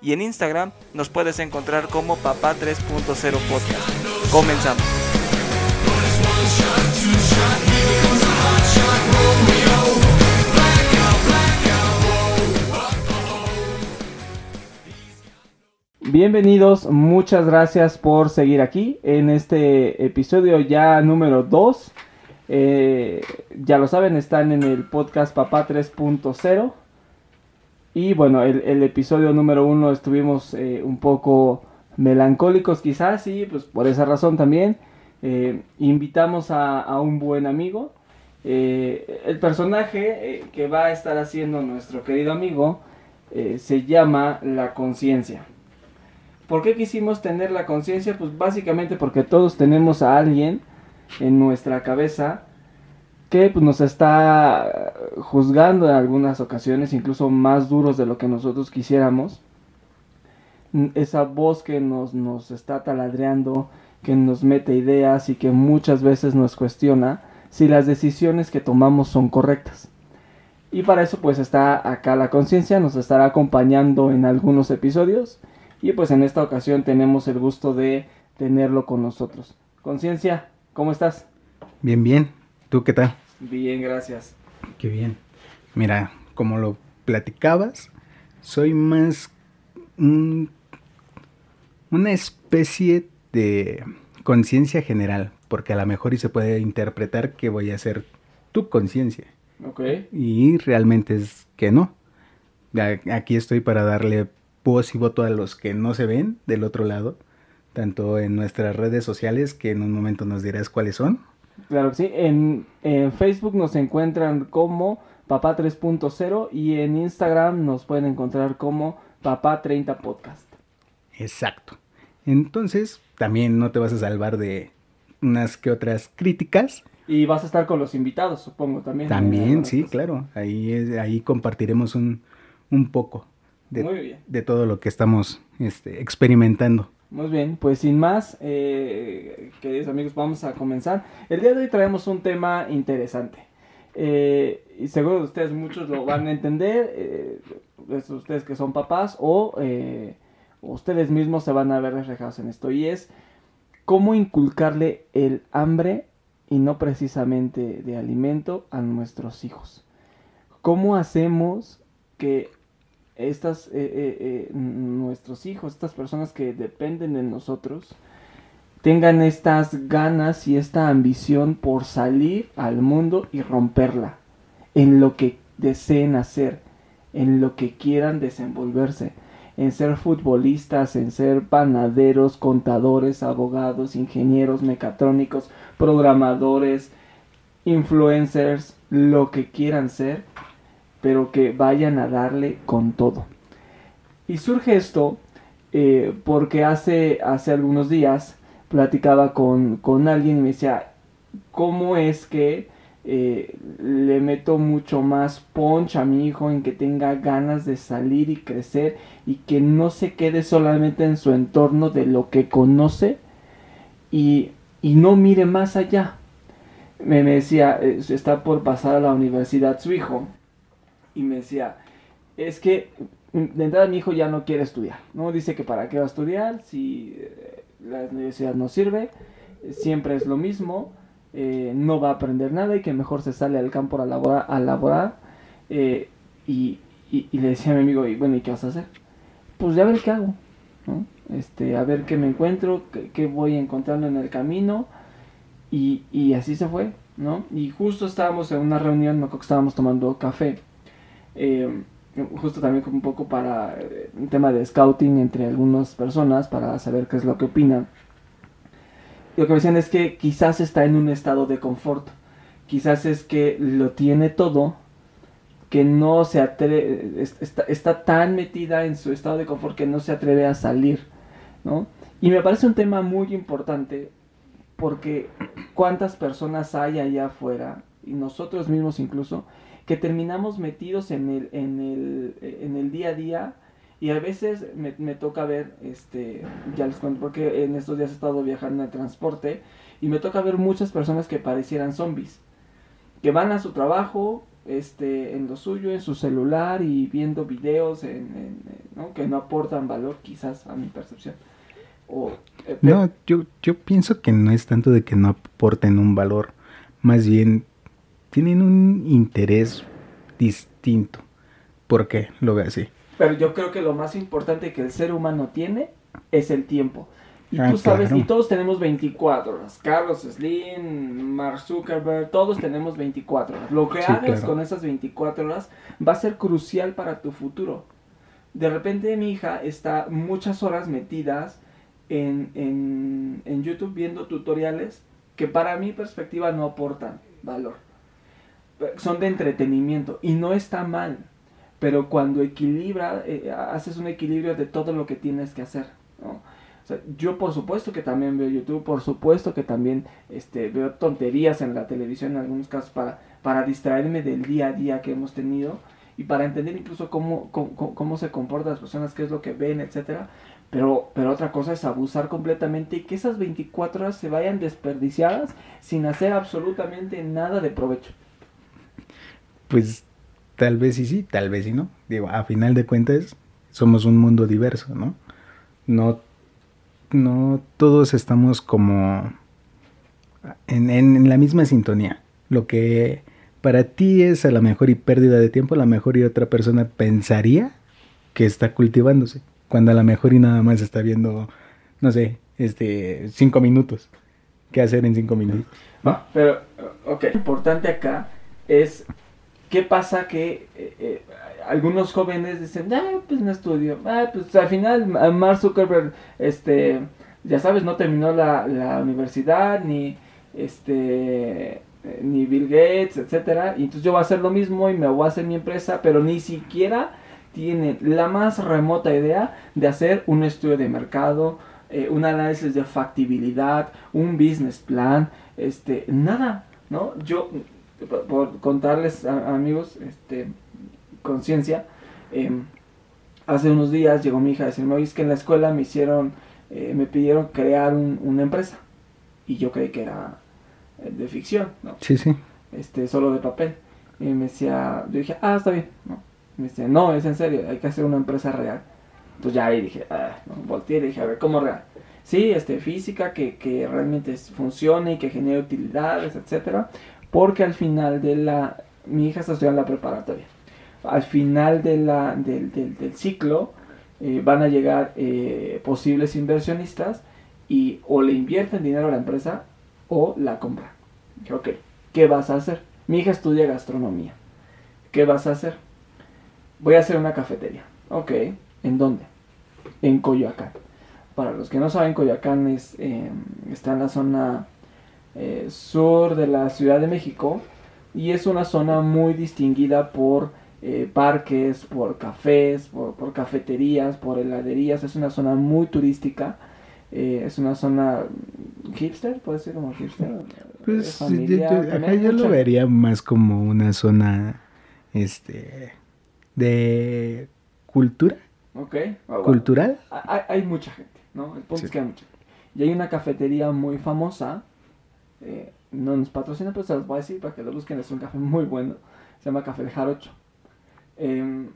y en Instagram nos puedes encontrar como Papá 3.0 Podcast. Comenzamos. Bienvenidos, muchas gracias por seguir aquí en este episodio ya número 2. Eh, ya lo saben, están en el podcast Papá 3.0. Y bueno, el, episodio número 1 estuvimos eh, un poco melancólicos quizás y pues por esa razón también eh, invitamos a, un buen amigo. el personaje que va a estar haciendo nuestro querido amigo se llama La Conciencia. ¿Por qué quisimos tener la conciencia? Pues básicamente porque todos tenemos a alguien en nuestra cabeza que pues, nos está juzgando en algunas ocasiones, incluso más duros de lo que nosotros quisiéramos. Esa voz que nos, nos está taladreando, que nos mete ideas y que muchas veces nos cuestiona si las decisiones que tomamos son correctas. Y para eso pues está acá la conciencia, nos estará acompañando en algunos episodios y pues en esta ocasión tenemos el gusto de tenerlo con nosotros. Conciencia, ¿cómo estás? Bien, bien. ¿Tú qué tal? Bien, gracias. Qué bien. Mira, como lo platicabas, soy más una especie de conciencia general, porque a lo mejor y se puede interpretar que voy a ser tu conciencia. Ok. Y realmente es que no. Aquí estoy para darle voz y voto a los que no se ven del otro lado, tanto en nuestras redes sociales, que en un momento nos dirás cuáles son. Claro que sí, en, Facebook nos encuentran como Papá 3.0 y en Instagram nos pueden encontrar como Papá 30 Podcast. Exacto. Entonces, también no te vas a salvar de unas que otras críticas. Y vas a estar con los invitados, supongo, también. También, sí, claro. Ahí, ahí compartiremos un, un poco de, todo lo que estamos este, experimentando. Muy bien, pues sin más, eh, queridos amigos, vamos a comenzar. El día de hoy traemos un tema interesante. Eh, y seguro ustedes muchos lo van a entender, eh, ustedes que son papás o ustedes mismos se van a ver reflejados en esto. Y es cómo inculcarle el hambre y no precisamente de alimento a nuestros hijos. ¿Cómo hacemos que estas, eh, eh, eh, nuestros hijos, estas personas que dependen de nosotros, tengan estas ganas y esta ambición por salir al mundo y romperla en lo que deseen hacer, en lo que quieran desenvolverse, en ser futbolistas, en ser panaderos, contadores, abogados, ingenieros, mecatrónicos, programadores, influencers, lo que quieran ser pero que vayan a darle con todo. Y surge esto eh, porque hace, hace algunos días platicaba con, alguien y me decía, ¿cómo es que eh, le meto mucho más punch a mi hijo en que tenga ganas de salir y crecer y que no se quede solamente en su entorno de lo que conoce y, no mire más allá? Me, me decía, eh, está por pasar a la universidad su hijo y me decía, es que de entrada mi hijo ya no quiere estudiar, ¿no? Dice que para qué va a estudiar si eh, la universidad no sirve, siempre es lo mismo, eh, no va a aprender nada y que mejor se sale al campo a laborar. A laborar eh, y, le decía a mi amigo, y bueno, ¿y qué vas a hacer? Pues ya ver qué hago. Este, a ver qué me encuentro, qué, voy encontrando en el camino y, y así se fue, ¿no? Y justo estábamos en una reunión, no creo que estábamos tomando café eh, justo también un poco para eh, un tema de scouting entre algunas personas para saber qué es lo que opinan. lo que me decían es que quizás está en un estado de confort, quizás es que lo tiene todo, que no se atreve, está, está, tan metida en su estado de confort que no se atreve a salir, ¿no? Y me parece un tema muy importante porque cuántas personas hay allá afuera, y nosotros mismos incluso, que terminamos metidos en el, en el, en el día a día y a veces me, me, toca ver, este, ya les cuento porque en estos días he estado viajando en el transporte y me toca ver muchas personas que parecieran zombies, que van a su trabajo, este, en lo suyo, en su celular y viendo videos en, ¿no? que no aportan valor quizás a mi percepción. O, eh, no, yo, yo pienso que no es tanto de que no aporten un valor, más bien tienen un interés distinto. ¿Por qué? Lo veo así. Pero yo creo que lo más importante que el ser humano tiene es el tiempo. Y ah, tú sabes, y todos tenemos 24 horas. Carlos Slim, Mark Zuckerberg, todos tenemos 24 horas. Lo que hagas con esas 24 horas va a ser crucial para tu futuro. De repente mi hija está muchas horas metidas en, en, en YouTube viendo tutoriales que para mi perspectiva no aportan valor. Son de entretenimiento y no está mal. Pero cuando equilibra, eh, haces un equilibrio de todo lo que tienes que hacer. yo por supuesto que también veo YouTube, por supuesto que también este, veo tonterías en la televisión en algunos casos para, para distraerme del día a día que hemos tenido y para entender incluso cómo, cómo, se comportan las personas, qué es lo que ven, etcétera. Pero, pero otra cosa es abusar completamente y que esas 24 horas se vayan desperdiciadas sin hacer absolutamente nada de provecho. Pues tal vez sí, sí, tal vez sí no. Digo, a final de cuentas somos un mundo diverso, ¿no? No no todos estamos como en, la misma sintonía. Lo que para ti es a lo mejor y pérdida de tiempo, a lo mejor y otra persona pensaría que está cultivándose, cuando a lo mejor y nada más está viendo, no sé, este, cinco minutos. ¿Qué hacer en cinco minutos? Ah, pero, ok, lo importante acá es qué pasa que eh, eh, algunos jóvenes dicen, ah, pues no estudio, ah, pues al final Mark Zuckerberg, este, ya sabes, no terminó la, la universidad, ni, este, ni Bill Gates, etcétera, y entonces yo voy a hacer lo mismo y me voy a hacer mi empresa, pero ni siquiera tienen la más remota idea de hacer un estudio de mercado, eh, un análisis de factibilidad, un business plan, este, nada, ¿no? Yo, por, contarles, amigos, este, conciencia. Em, hace unos días llegó mi hija a decirme, oye, es que en la escuela me hicieron, eh, me pidieron crear una empresa. Y yo creí que era eh, de ficción, ¿no? Sí, sí. Este, solo de papel. Y me decía, yo dije, ah, está bien, ¿no? me decía, no, es en serio, hay que hacer una empresa real. Entonces ya ahí dije, ah, ¿no? volteé y dije, a ver, ¿cómo real? Sí, este, física, que, que realmente funcione y que genere utilidades, etcétera. Porque al final de la, mi hija está estudiando la preparatoria al final del, del, ciclo eh, van a llegar eh, posibles inversionistas y o le invierten dinero a la empresa o la compran. Ok, ¿qué vas a hacer? Mi hija estudia gastronomía. ¿Qué vas a hacer? Voy a hacer una cafetería. Ok, ¿en dónde? En Coyoacán. Para los que no saben, Coyoacán es, em, está en la zona eh, sur de la Ciudad de México y es una zona muy distinguida por eh, parques, por cafés, por, cafeterías, por heladerías. Es una zona muy turística. Eh, es una zona hipster, puede ser como hipster. Pues yo, lo vería más como una zona este de cultura. Ok. Ah, ¿Cultural? Hay, mucha gente, ¿no? El punto es que hay mucha gente. Y hay una cafetería muy famosa. Eh, no nos patrocina, pero se los voy a decir para que lo busquen. Es un café muy bueno. Se llama Café de Jarocho. Em,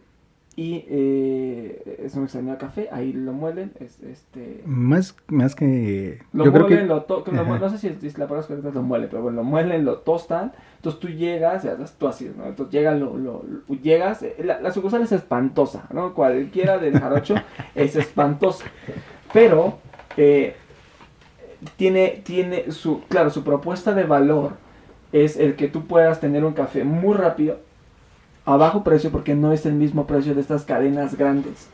y eh, es un extraño café, ahí lo muelen, es, este... Más, más que... Lo yo muelen, creo que... lo no sé si es, la palabra que lo muelen, pero bueno, lo muelen, lo tostan, entonces tú llegas, ya tú así, ¿no? Entonces llegas, lo, lo, llegas, eh, la, la, sucursal es espantosa, ¿no? Cualquiera del jarocho es espantosa, pero eh, tiene, tiene su, claro, su propuesta de valor es el que tú puedas tener un café muy rápido, a bajo precio porque no es el mismo precio de estas cadenas grandes.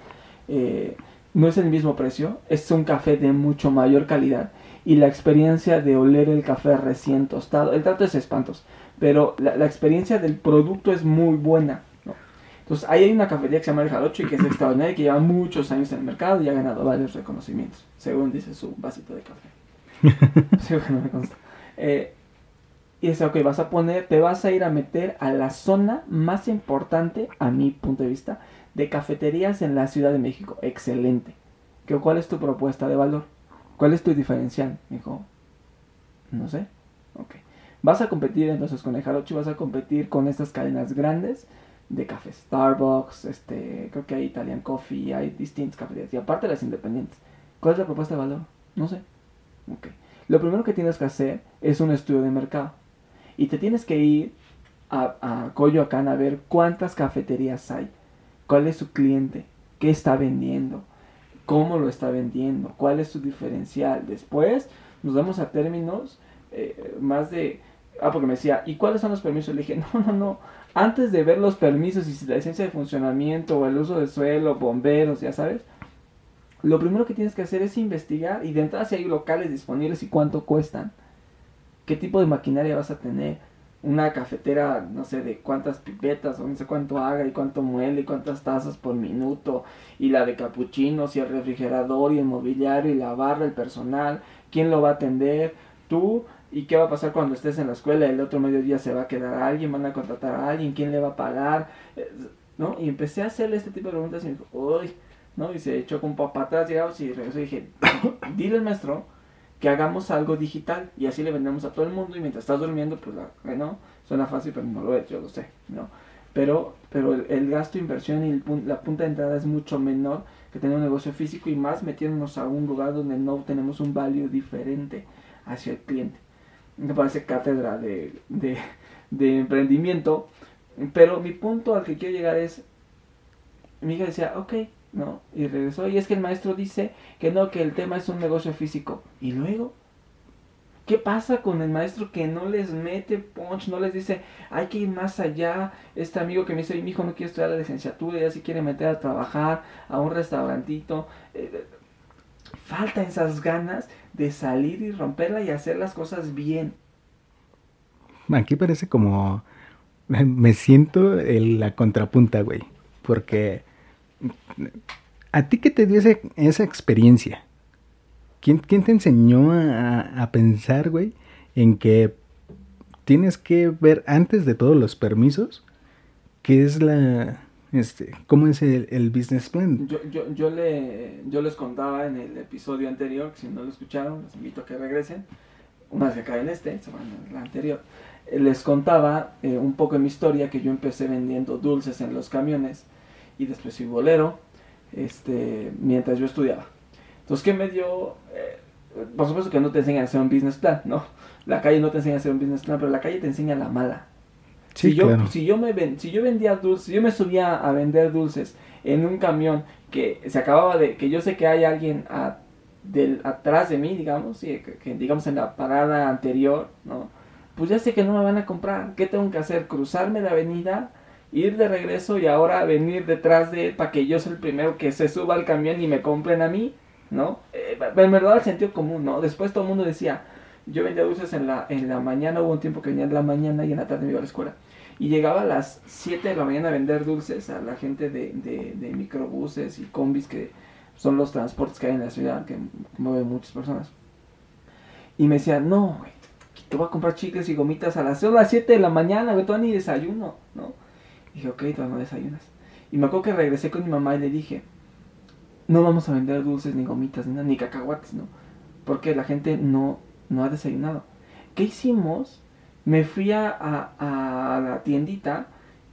Eh, no es el mismo precio, es un café de mucho mayor calidad y la experiencia de oler el café recién tostado, el trato es espantoso, pero la, experiencia del producto es muy buena. Entonces, ahí hay una cafetería que se llama El Jarocho y que es extraordinaria, que lleva muchos años en el mercado y ha ganado varios reconocimientos, según dice su vasito de café. Eh, y dice, ok, vas a poner, te vas a ir a meter a la zona más importante, a mi punto de vista, de cafeterías en la Ciudad de México. Excelente. ¿Qué, ¿Cuál es tu propuesta de valor? ¿Cuál es tu diferencial? Me dijo, no sé. Ok. Vas a competir entonces con el vas a competir con estas cadenas grandes de cafés. Starbucks, este, creo que hay Italian Coffee, hay distintas cafeterías. Y aparte las independientes. ¿Cuál es la propuesta de valor? No sé. Ok. Lo primero que tienes que hacer es un estudio de mercado. Y te tienes que ir a, a Coyoacán a ver cuántas cafeterías hay. ¿Cuál es su cliente? ¿Qué está vendiendo? ¿Cómo lo está vendiendo? ¿Cuál es su diferencial? Después nos vamos a términos eh, más de... Ah, porque me decía, ¿y cuáles son los permisos? Le dije, no, no, no. Antes de ver los permisos y si la licencia de funcionamiento o el uso de suelo, bomberos, ya sabes, lo primero que tienes que hacer es investigar y de entrada si hay locales disponibles y cuánto cuestan. ¿Qué tipo de maquinaria vas a tener? Una cafetera, no sé, de cuántas pipetas, o no sé cuánto haga y cuánto muele y cuántas tazas por minuto. Y la de capuchinos y el refrigerador y el mobiliario y la barra, el personal. ¿Quién lo va a atender? Tú. ¿Y qué va a pasar cuando estés en la escuela? El otro mediodía se va a quedar alguien, van a contratar a alguien, ¿quién le va a pagar? Eh, ¿No? Y empecé a hacerle este tipo de preguntas y me dijo, uy, Y se echó con papá atrás, y regresó y dije, dile al maestro que hagamos algo digital y así le vendemos a todo el mundo y mientras estás durmiendo, pues, ¿no? Suena fácil, pero no lo es, yo lo sé, ¿no? Pero, pero el, gasto, inversión y la punta de entrada es mucho menor que tener un negocio físico y más metiéndonos a un lugar donde no tenemos un value diferente hacia el cliente. Me parece cátedra de, de, de emprendimiento, pero mi punto al que quiero llegar es, mi hija decía, ok, ¿no? Y regresó. Y es que el maestro dice que no, que el tema es un negocio físico. Y luego, ¿qué pasa con el maestro que no les mete punch, no les dice, hay que ir más allá? Este amigo que me dice, mi hijo no quiere estudiar la licenciatura, ya se quiere meter a trabajar a un restaurantito. Eh, falta esas ganas de salir y romperla y hacer las cosas bien. Aquí parece como me siento en la contrapunta, güey, porque ¿A ti qué te dio esa experiencia? ¿Quién, ¿Quién, te enseñó a, pensar, güey, en que tienes que ver antes de todos los permisos qué es la, este, cómo es el, business plan? Yo, yo, yo, le, yo les contaba en el episodio anterior, si no lo escucharon, les invito a que regresen, una vez que acá en este, se van en el anterior, eh, les contaba eh, un poco de mi historia, que yo empecé vendiendo dulces en los camiones y después fui bolero, este, mientras yo estudiaba. Entonces, ¿qué me dio? Eh, por supuesto que no te enseñan a hacer un business plan, ¿no? La calle no te enseña a hacer un business plan, pero la calle te enseña la mala. si, yo, si, yo me si yo vendía dulces, si yo me subía a vender dulces en un camión que se acababa de, que yo sé que hay alguien del, atrás de mí, digamos, que, que, digamos en la parada anterior, ¿no? Pues ya sé que no me van a comprar. ¿Qué tengo que hacer? Cruzarme la avenida ir de regreso y ahora venir detrás de él para que yo sea el primero que se suba al camión y me compren a mí, ¿no? Eh, en verdad el sentido común, ¿no? Después todo el mundo decía, yo vendía dulces en la, en la mañana, hubo un tiempo que venía en la mañana y en la tarde me iba a la escuela. Y llegaba a las 7 de la mañana a vender dulces a la gente de, de, microbuses y combis que son los transportes que hay en la ciudad, que mueven muchas personas. Y me decían, no, te voy a comprar chicles y gomitas a las, 7 de la mañana, güey, todavía ni desayuno, ¿no? Dije, ok, todavía no desayunas. Y me acuerdo que regresé con mi mamá y le dije, no vamos a vender dulces, ni gomitas, ni, ni cacahuates, ¿no? Porque la gente no, no ha desayunado. ¿Qué hicimos? Me fui a, a, la tiendita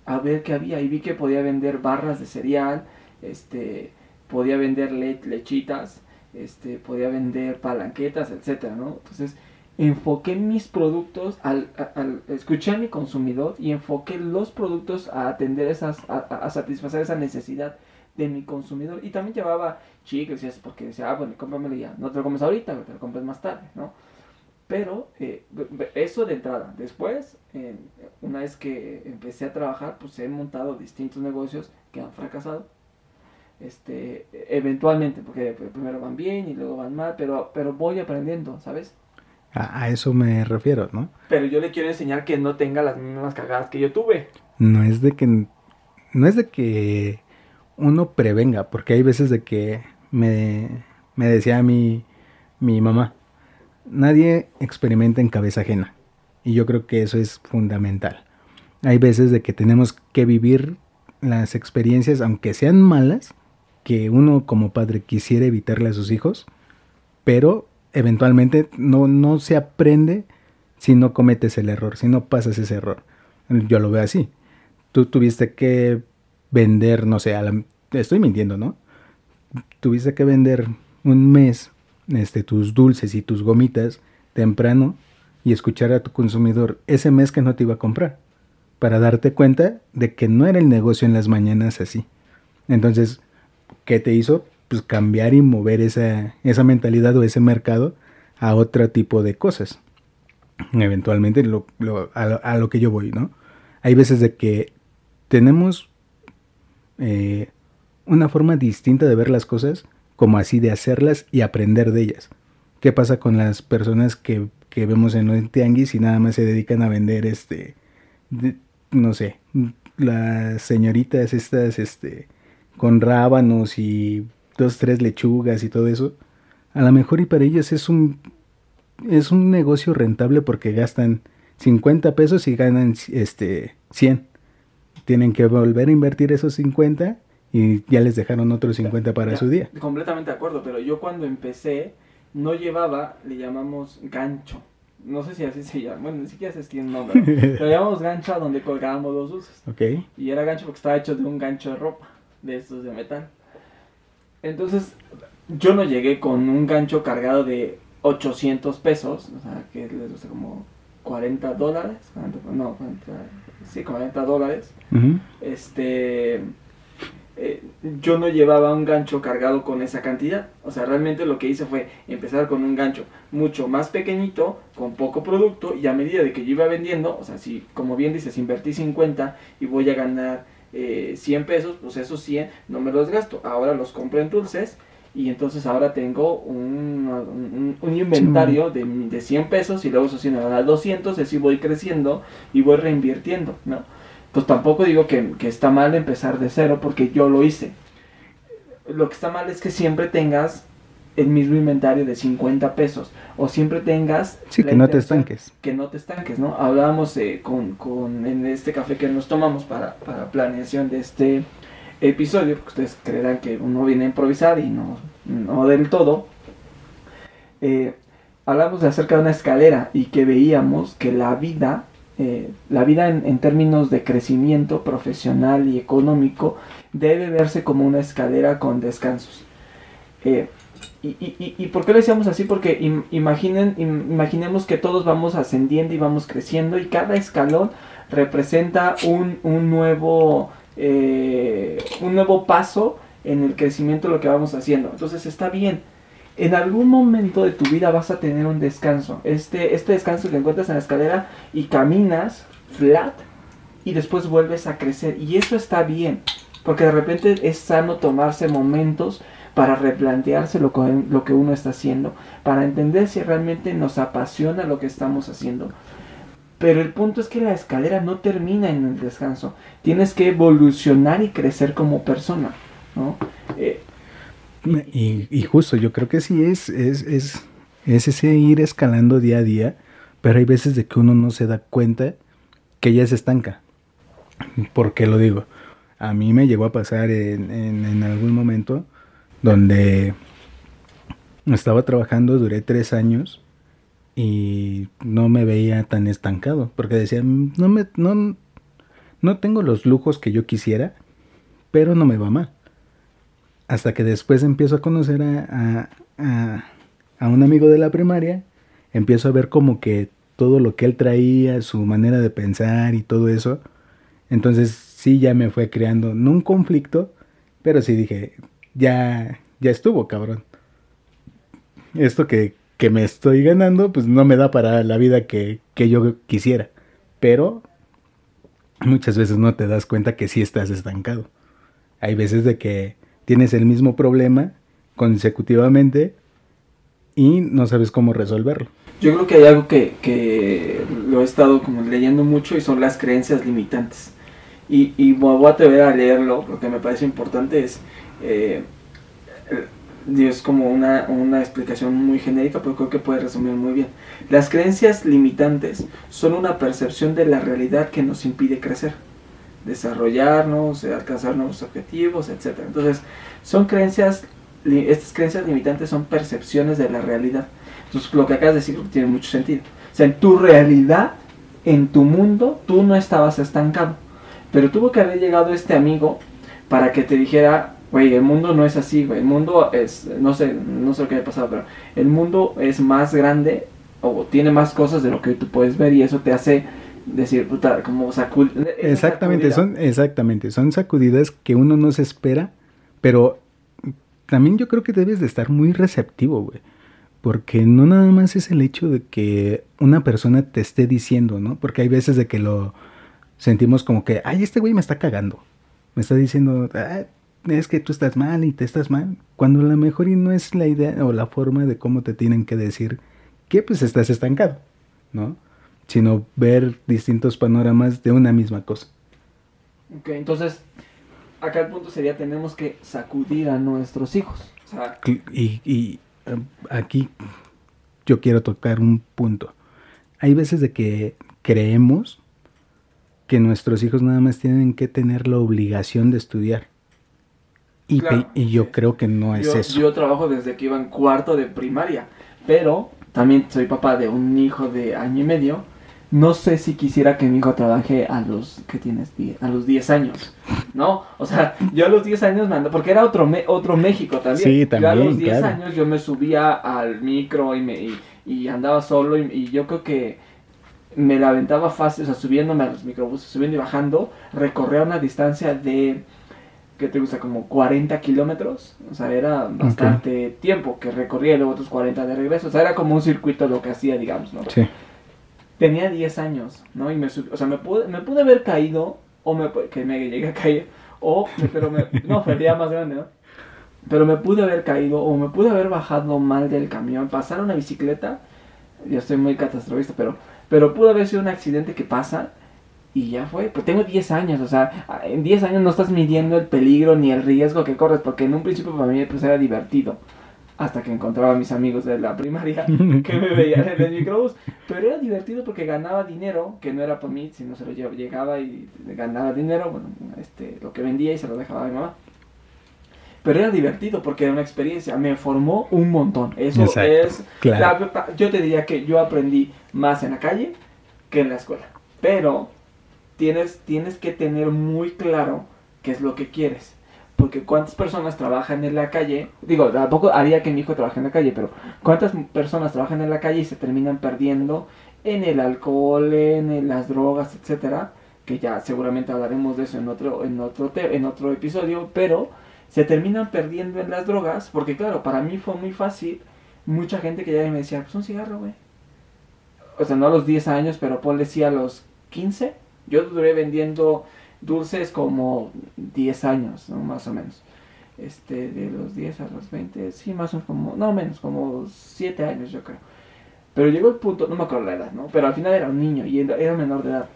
a ver qué había y vi que podía vender barras de cereal, este, podía vender lechitas, este, podía vender palanquetas, etcétera, ¿no? Entonces enfoqué mis productos, al, al, escuché a mi consumidor y enfoqué los productos a atender esas, a, satisfacer esa necesidad de mi consumidor. Y también llevaba chicles, porque decía, ah, bueno, cómpramelo ya, no te lo comes ahorita, te lo compres más tarde, ¿no? Pero eh, eso de entrada. Después, una vez que empecé a trabajar, pues he montado distintos negocios que han fracasado. Este, eventualmente, porque primero van bien y luego van mal, pero, pero voy aprendiendo, ¿sabes? A, eso me refiero, ¿no? Pero yo le quiero enseñar que no tenga las mismas cagadas que yo tuve. No es de que no es de que uno prevenga, porque hay veces de que me, me decía mi, mi mamá, nadie experimenta en cabeza ajena. Y yo creo que eso es fundamental. Hay veces de que tenemos que vivir las experiencias, aunque sean malas, que uno como padre quisiera evitarle a sus hijos, pero eventualmente no, no se aprende si no cometes el error, si no pasas ese error. Yo lo veo así. Tú tuviste que vender, no sé, estoy mintiendo, ¿no? Tuviste que vender un mes este, tus dulces y tus gomitas temprano y escuchar a tu consumidor ese mes que no te iba a comprar, para darte cuenta de que no era el negocio en las mañanas así. Entonces, ¿qué te hizo? Pues cambiar y mover esa, esa mentalidad o ese mercado a otro tipo de cosas. Eventualmente a, lo, que yo voy, ¿no? Hay veces de que tenemos eh, una forma distinta de ver las cosas, como así de hacerlas y aprender de ellas. ¿Qué pasa con las personas que, que vemos en el tianguis y nada más se dedican a vender este, no sé, las señoritas estas, este, con rábanos y dos, tres lechugas y todo eso? A lo mejor y para ellas es un, es un negocio rentable porque gastan 50 pesos y ganan este, 100. Tienen que volver a invertir esos 50 y ya les dejaron otros 50 para su día. Completamente de acuerdo, pero yo cuando empecé no llevaba, le llamamos gancho. No sé si así se llama, bueno, ni siquiera se tiene nombre. pero llamamos gancho a donde colgábamos los dulces. Ok. Y era gancho porque estaba hecho de un gancho de ropa, de estos de metal. Entonces, yo no llegué con un gancho cargado de 800 pesos, o sea, que les gusta como 40 dólares, no, 40, sí, 40 dólares. Este eh, yo no llevaba un gancho cargado con esa cantidad. O sea, realmente lo que hice fue empezar con un gancho mucho más pequeñito, con poco producto, y a medida de que yo iba vendiendo, o sea, si, como bien dices, invertí 50 y voy a ganar eh, 100 pesos, pues esos 100 no me los gasto. Ahora los compro en dulces y entonces ahora tengo un, un, inventario de, de, 100 pesos y luego esos 100 a 200, así voy creciendo y voy reinvirtiendo, ¿no? pues tampoco digo que, está mal empezar de cero porque yo lo hice. Lo que está mal es que siempre tengas el mismo inventario de 50 pesos o siempre tengas... Sí, que no te estanques. Que no te estanques, ¿no? Hablábamos eh, con, con, en este café que nos tomamos para, para planeación de este episodio, porque ustedes creerán que uno viene a improvisar y no, no del todo. Eh, hablamos de acerca de una escalera y que veíamos que la vida eh, la vida en, términos de crecimiento profesional y económico debe verse como una escalera con descansos. Eh, y, por qué lo decíamos así? Porque imaginen, imaginemos que todos vamos ascendiendo y vamos creciendo y cada escalón representa un, nuevo, eh, un nuevo paso en el crecimiento de lo que vamos haciendo. Entonces está bien en algún momento de tu vida vas a tener un descanso. Este, este descanso que encuentras en la escalera y caminas flat y después vuelves a crecer. Y eso está bien, porque de repente es sano tomarse momentos para replantearse lo que, lo que uno está haciendo, para entender si realmente nos apasiona lo que estamos haciendo. Pero el punto es que la escalera no termina en el descanso. Tienes que evolucionar y crecer como persona. ¿no? Eh, y, justo, yo creo que sí es, es, es, es ese ir escalando día a día, pero hay veces de que uno no se da cuenta que ya se estanca. ¿Por qué lo digo? A mí me llegó a pasar en, en, algún momento donde estaba trabajando, duré tres años y no me veía tan estancado, porque decía, no, me, no, no tengo los lujos que yo quisiera, pero no me va mal. Hasta que después empiezo a conocer a, a, un amigo de la primaria, empiezo a ver como que todo lo que él traía, su manera de pensar y todo eso. Entonces sí ya me fue creando, no un conflicto, pero sí dije, ya, ya estuvo, cabrón. Esto que, que me estoy ganando, pues no me da para la vida que, que yo quisiera. Pero muchas veces no te das cuenta que sí estás estancado. Hay veces de que tienes el mismo problema consecutivamente y no sabes cómo resolverlo. Yo creo que hay algo que, lo he estado como leyendo mucho y son las creencias limitantes. y, y voy a atrever a leerlo, lo que me parece importante es, eh, es como una, una explicación muy genérica, pero creo que puede resumir muy bien. Las creencias limitantes son una percepción de la realidad que nos impide crecer, desarrollarnos, alcanzar nuevos objetivos, etc. Entonces, son creencias, estas creencias limitantes son percepciones de la realidad. Entonces, lo que acabas de decir tiene mucho sentido. O sea, en tu realidad, en tu mundo, tú no estabas estancado. Pero tuvo que haber llegado este amigo para que te dijera, güey, el mundo no es así, güey. El mundo es, no sé, no sé lo que haya pasado, pero el mundo es más grande o tiene más cosas de lo que tú puedes ver y eso te hace decir, puta, como sacudir. Exactamente, son, exactamente, son sacudidas que uno no se espera, pero también yo creo que debes de estar muy receptivo, güey. Porque no nada más es el hecho de que una persona te esté diciendo, ¿no? Porque hay veces de que lo sentimos como que, ay, este güey me está cagando. Me está diciendo, ah, es que tú estás mal y te estás mal. Cuando a lo mejor y no es la idea o la forma de cómo te tienen que decir que pues estás estancado, ¿no? Sino ver distintos panoramas de una misma cosa. Ok, entonces, acá el punto sería, tenemos que sacudir a nuestros hijos. y, y aquí yo quiero tocar un punto. Hay veces de que creemos que nuestros hijos nada más tienen que tener la obligación de estudiar. Y, y yo creo que no es eso. Yo trabajo desde que iba en cuarto de primaria, pero también soy papá de un hijo de año y medio. No sé si quisiera que mi hijo trabaje a los que tienes a los 10 años, ¿no? O sea, yo a los 10 años me ando, porque era otro otro México también. Sí, también. Yo a los 10 años yo me subía al micro y me y, andaba solo y, yo creo que me la aventaba fácil, o sea, subiéndome a los microbuses, subiendo y bajando, recorría una distancia de ¿qué te gusta? Como 40 kilómetros. O sea, era bastante tiempo que recorría y luego otros 40 de regreso. O sea, era como un circuito lo que hacía, digamos, ¿no? Sí. Tenía 10 años, ¿no? Y me o sea, me pude, me pude haber caído, o me, que me llegué a caer, o, pero me, no, fue más grande, ¿no? Pero me pude haber caído, o me pude haber bajado mal del camión, pasar una bicicleta, yo estoy muy catastrofista, pero, pero pudo haber sido un accidente que pasa, y ya fue, pues tengo 10 años, o sea, en 10 años no estás midiendo el peligro ni el riesgo que corres, porque en un principio para mí pues era divertido, hasta que encontraba a mis amigos de la primaria que me veían en el microbús, pero era divertido porque ganaba dinero, que no era por mí, sino se lo llevaba, llegaba y ganaba dinero, bueno, este, lo que vendía y se lo dejaba a mi mamá. Pero era divertido porque era una experiencia, me formó un montón. Eso es, claro. yo te diría que yo aprendí más en la calle que en la escuela. Pero tienes, tienes que tener muy claro qué es lo que quieres. Porque cuántas personas trabajan en la calle, digo, tampoco haría que mi hijo trabaje en la calle, pero cuántas personas trabajan en la calle y se terminan perdiendo en el alcohol, en las drogas, etcétera, que ya seguramente hablaremos de eso en otro, en otro, en otro episodio, pero se terminan perdiendo en las drogas, porque claro, para mí fue muy fácil, mucha gente que ya me decía, pues un cigarro, güey. O sea, no a los 10 años, pero ponle sí a los 15, yo duré vendiendo dulces como 10 años, ¿no? Más o menos. Este, de los 10 a los 20, sí, más o menos como, no menos, como 7 años yo creo. Pero llegó el punto, no me acuerdo la edad, ¿no? Pero al final era un niño y era menor de edad.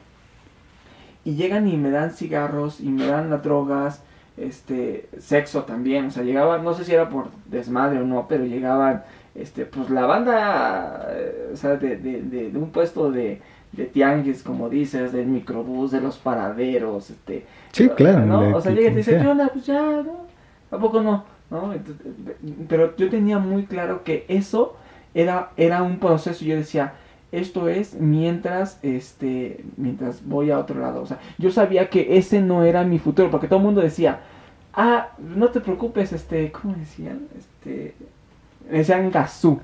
Y llegan y me dan cigarros y me dan las drogas, este, sexo también, o sea, llegaban, no sé si era por desmadre o no, pero llegaban, este, pues la banda, eh, o sea, de, de, de un puesto de, de tianguis, como dices, del microbús, de los paraderos, este... Sí, claro. ¿no? O sea, llega y te dice, ¿qué onda? Pues ya, ¿no? ¿A no? ¿No? pero yo tenía muy claro que eso era, era un proceso. Yo decía, esto es mientras, este, mientras voy a otro lado. O sea, yo sabía que ese no era mi futuro, porque todo el mundo decía, ah, no te preocupes, este, ¿cómo decían? Este, decían Gazú.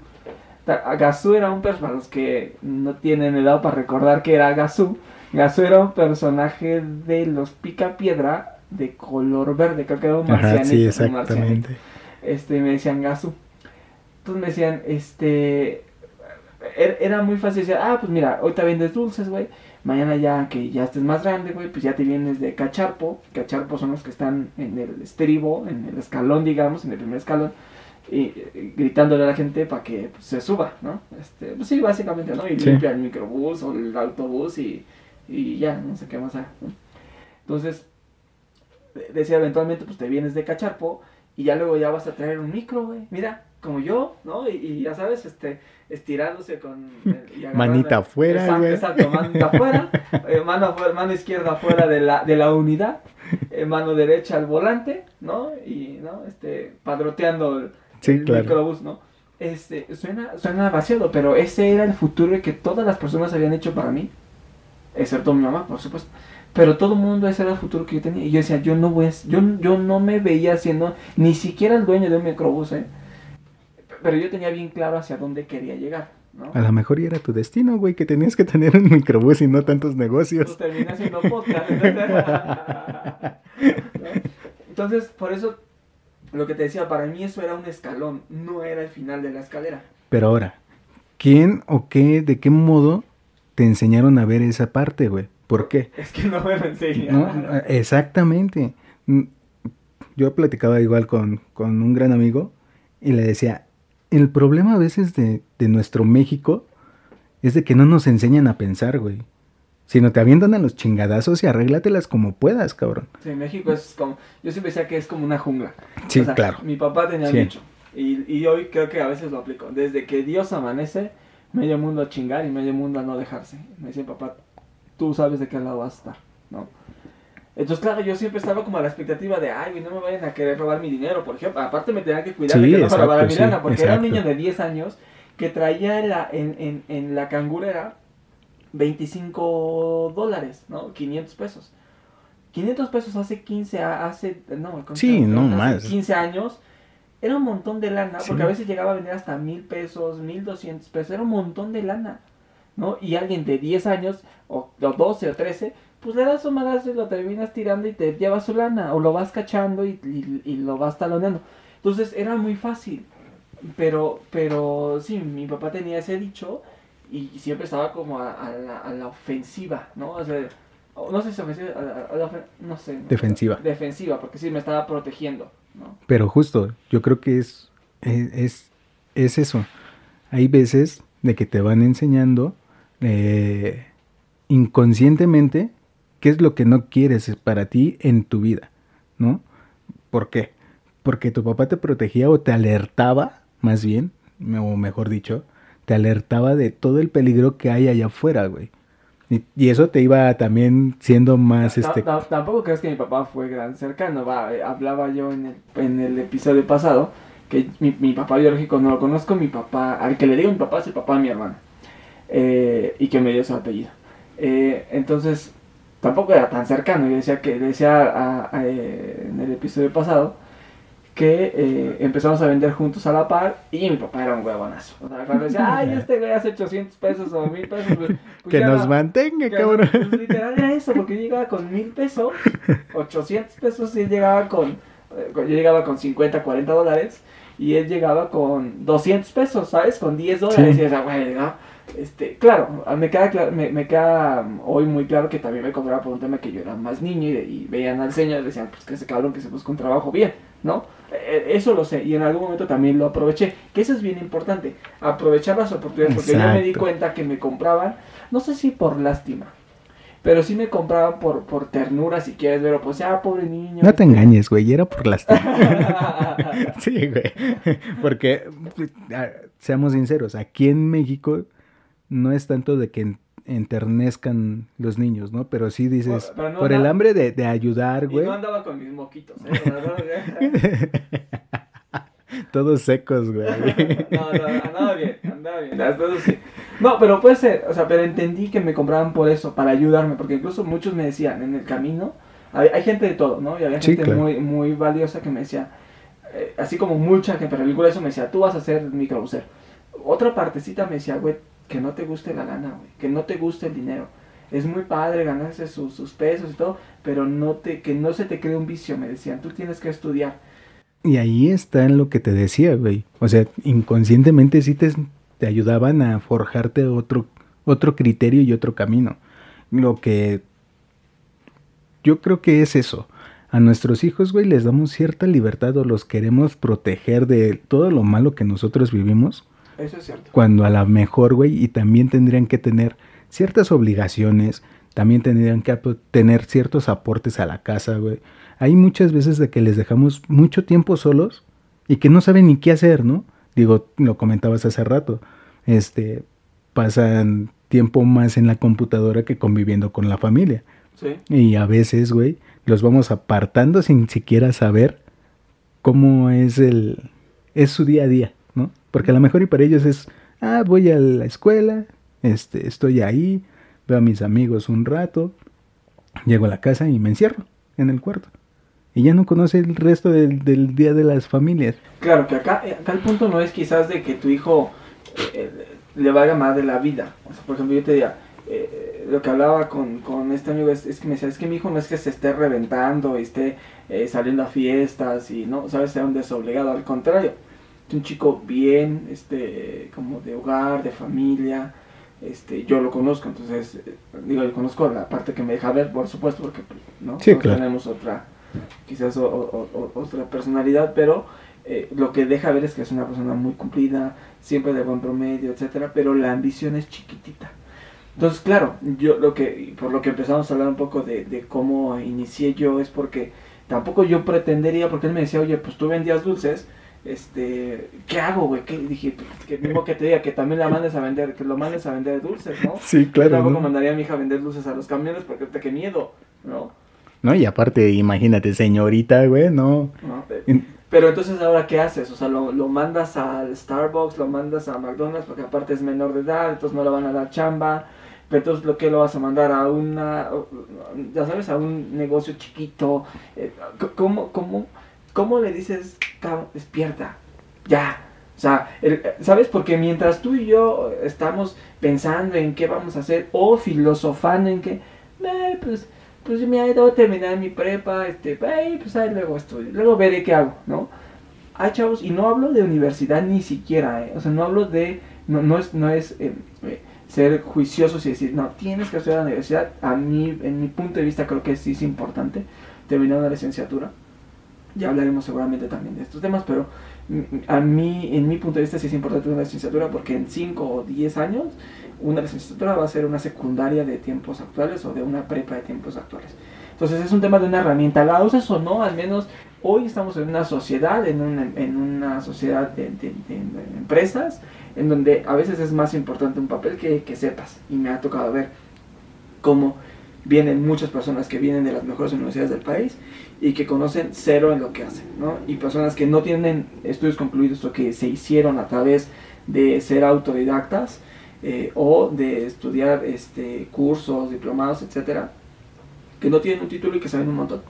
Gazú era un personaje, para los que no tienen edad para recordar que era Gazú, Gazú era un personaje de los Pica Piedra de color verde, creo que era un marcianito. sí, exactamente. Este, me decían Gazú. Entonces me decían, este, er, era muy fácil decir, ah, pues mira, hoy te vendes dulces, güey. Mañana ya que ya estés más grande, güey, pues ya te vienes de cacharpo. Cacharpo son los que están en el estribo, en el escalón, digamos, en el primer escalón y, gritándole a la gente para que pues, se suba, ¿no? Este, pues sí, básicamente, ¿no? Y limpia el microbús o el autobús y, y ya, no sé qué más. Entonces, decía eventualmente, pues te vienes de cacharpo y ya luego ya vas a traer un micro, güey. Mira, como yo, ¿no? Y, ya sabes, este, estirándose con... manita afuera, güey. Exacto, manita afuera, eh, mano, mano izquierda afuera de la, de la unidad, eh, mano derecha al volante, ¿no? Y, ¿no? Este, padroteando el, microbús, ¿no? Este, suena, suena vaciado, pero ese era el futuro que todas las personas habían hecho para mí, excepto mi mamá, por supuesto. Pero todo el mundo ese era el futuro que yo tenía. Y yo decía, yo no voy yo, yo no me veía siendo ni siquiera el dueño de un microbús, ¿eh? Pero yo tenía bien claro hacia dónde quería llegar. ¿no? A lo mejor ya era tu destino, güey, que tenías que tener un microbús y no tantos negocios. Pues terminé haciendo podcast. Entonces, por eso, lo que te decía, para mí eso era un escalón, no era el final de la escalera. Pero ahora, ¿quién o qué, de qué modo te enseñaron a ver esa parte, güey? ¿Por qué? Es que no me lo enseñan. exactamente. Mm, yo platicaba igual con, con un gran amigo y le decía, el problema a veces de, nuestro México es de que no nos enseñan a pensar, güey. Sino te avientan a los chingadazos y arréglatelas como puedas, cabrón. Sí, México es como, yo siempre decía que es como una jungla. Sí, claro. Mi papá tenía dicho, y, y hoy creo que a veces lo aplico. Desde que Dios amanece, medio mundo a chingar y medio mundo a no dejarse. Me dice papá, tú sabes de qué lado vas a estar, ¿no? Entonces, claro, yo siempre estaba como a la expectativa de, ay, no me vayan a querer robar mi dinero, por ejemplo. Aparte me tenían que cuidar de que no me robaran mi lana, porque era un niño de 10 años que traía en la, en, en, en la cangurera 25 dólares, ¿no? 500 pesos. 500 pesos hace 15, hace, no, sí, no más. 15 años. Era un montón de lana, porque a veces llegaba a venir hasta mil pesos, 1200 pesos, era un montón de lana, ¿no? Y alguien de 10 años, o, o 12 o 13, pues le das un madrazo y lo terminas tirando y te llevas su lana, o lo vas cachando y, y, lo vas taloneando. Entonces era muy fácil, pero, pero sí, mi papá tenía ese dicho y siempre estaba como a, la, a la, ofensiva, ¿no? O sea, no sé si ofensiva, no sé. Defensiva. Defensiva, porque sí, me estaba protegiendo, ¿no? Pero justo, yo creo que es, es, es, eso. Hay veces de que te van enseñando eh, inconscientemente qué es lo que no quieres para ti en tu vida, ¿no? ¿Por qué? Porque tu papá te protegía o te alertaba, más bien, o mejor dicho, te alertaba de todo el peligro que hay allá afuera, güey. Y, eso te iba también siendo más, este... tampoco crees que mi papá fue gran cercano, va, eh, hablaba yo en el, en el episodio pasado, que mi, papá biológico no lo conozco, mi papá, al que le digo mi papá es el papá de mi hermana, eh, y que me dio su apellido. Eh, entonces, tampoco era tan cercano. Yo decía que decía eh, en el episodio pasado que eh, empezamos a vender juntos a la par y mi papá era un huevonazo. O sea, cuando decía, ay, este güey hace 800 pesos o 1000 pesos, pues, pues que nos mantenga, cabrón. pues, literal era eso, porque yo llegaba con 1000 pesos, 800 pesos y él llegaba con, eh, yo llegaba con 50, 40 dólares y él llegaba con 200 pesos, ¿sabes? Con 10 dólares. Y decía, güey, ¿no? Este, claro, me queda, me, queda hoy muy claro que también me cobraba por un tema que yo era más niño y, veían al señor y decían, pues que ese cabrón que se busca un trabajo bien, ¿no? E, e, eso lo sé y en algún momento también lo aproveché, que eso es bien importante, aprovechar las oportunidades, porque yo me di cuenta que me compraban, no sé si por lástima, pero sí me compraban por, por ternura, si quieres verlo, pues, ah, pobre niño. No te engañes, güey, era por lástima. sí, güey, porque, ah, seamos sinceros, aquí en México no es tanto de que enternezcan los niños, ¿no? Pero sí dices, por, el hambre de, de ayudar, güey. No andaba con mis moquitos, ¿eh? Todos secos, güey. no, no, andaba bien, andaba bien. No, pero puede ser, o sea, pero entendí que me compraban por eso, para ayudarme, porque incluso muchos me decían en el camino, hay, gente de todo, ¿no? Y había gente muy, muy valiosa que me decía, eh, así como mucha gente, pero el eso me decía, tú vas a ser microbusero. Otra partecita me decía, güey, que no te guste la lana, güey, que no te guste el dinero. Es muy padre ganarse sus, pesos y todo, pero no te, que no se te cree un vicio, me decían, tú tienes que estudiar. Y ahí está en lo que te decía, güey. O sea, inconscientemente sí te, te ayudaban a forjarte otro, otro criterio y otro camino. Lo que yo creo que es eso. A nuestros hijos, güey, les damos cierta libertad o los queremos proteger de todo lo malo que nosotros vivimos eso es cierto. Cuando a la mejor, güey, y también tendrían que tener ciertas obligaciones, también tendrían que tener ciertos aportes a la casa, güey. Hay muchas veces de que les dejamos mucho tiempo solos y que no saben ni qué hacer, ¿no? Digo, lo comentabas hace rato. Este, pasan tiempo más en la computadora que conviviendo con la familia. Sí. Y a veces, güey, los vamos apartando sin siquiera saber cómo es el es su día a día. Porque a lo mejor y para ellos es, ah, voy a la escuela, este, estoy ahí, veo a mis amigos un rato, llego a la casa y me encierro en el cuarto. Y ya no conoce el resto del, del día de las familias. Claro, que acá, acá el punto no es quizás de que tu hijo eh, le valga más de la vida. O sea, por ejemplo, yo te diría, eh, lo que hablaba con, con este amigo es, es, que me decía, es que mi hijo no es que se esté reventando y esté eh, saliendo a fiestas y no, sabes, sea un desobligado, al contrario, es un chico bien, este, como de hogar, de familia, este, yo lo conozco, entonces, eh, digo, yo conozco la parte que me deja ver, por supuesto, porque, pues, ¿no? Sí, Todos claro. tenemos otra, quizás o- o- o- otra personalidad, pero eh, lo que deja ver es que es una persona muy cumplida, siempre de buen promedio, etcétera, pero la ambición es chiquitita. Entonces, claro, yo lo que, por lo que empezamos a hablar un poco de, de cómo inicié yo, es porque tampoco yo pretendería, porque él me decía, oye, pues tú vendías dulces, este, ¿qué hago, güey? ¿Qué? Dije, "Pues, que mismo que te diga, que también la mandes a vender, que lo mandes a vender dulces, ¿no? Sí, Yo claro. tampoco ¿no? mandaría a mi hija a vender dulces a los camiones porque ahorita qué miedo, ¿no? No, y aparte, imagínate, señorita, güey, no. ¿No? Pero entonces ahora qué haces? O sea, lo, lo mandas al Starbucks, lo mandas a McDonald's porque aparte es menor de edad, entonces no le van a dar chamba. Pero entonces lo que lo vas a mandar a una, ya sabes, a un negocio chiquito. Eh, ¿Cómo, cómo, cómo le dices, "Cabrón, despierta, ya? O sea, el- ¿sabes? Porque mientras tú y yo estamos pensando en qué vamos a hacer o filosofando en que, "Ay, pues, pues me he dado a terminar mi prepa, este, ay, pues ahí luego estudio, luego veré qué hago, ¿no? Hay chavos, y no hablo de universidad ni siquiera, ¿eh? o sea, no hablo de, no, no es, no es eh, eh, ser juiciosos y decir, no, tienes que estudiar la universidad, a mí, en mi punto de vista creo que sí es importante terminar una licenciatura, ya hablaremos seguramente también de estos temas, pero a mí, en mi punto de vista sí es importante una licenciatura porque en 5 o 10 años una licenciatura va a ser una secundaria de tiempos actuales o de una prepa de tiempos actuales. Entonces es un tema de una herramienta, la usas o no, al menos hoy estamos en una sociedad, en una, en una sociedad de, de- de- de empresas, en donde a veces es más importante un papel que, que sepas. Y me ha tocado ver cómo vienen muchas personas que vienen de las mejores universidades del país y que conocen cero en lo que hacen, ¿no? Y personas que no tienen estudios concluidos o que se hicieron a través de ser autodidactas eh, o de estudiar este, cursos, diplomados, etcétera, que no tienen un título y que saben un montón.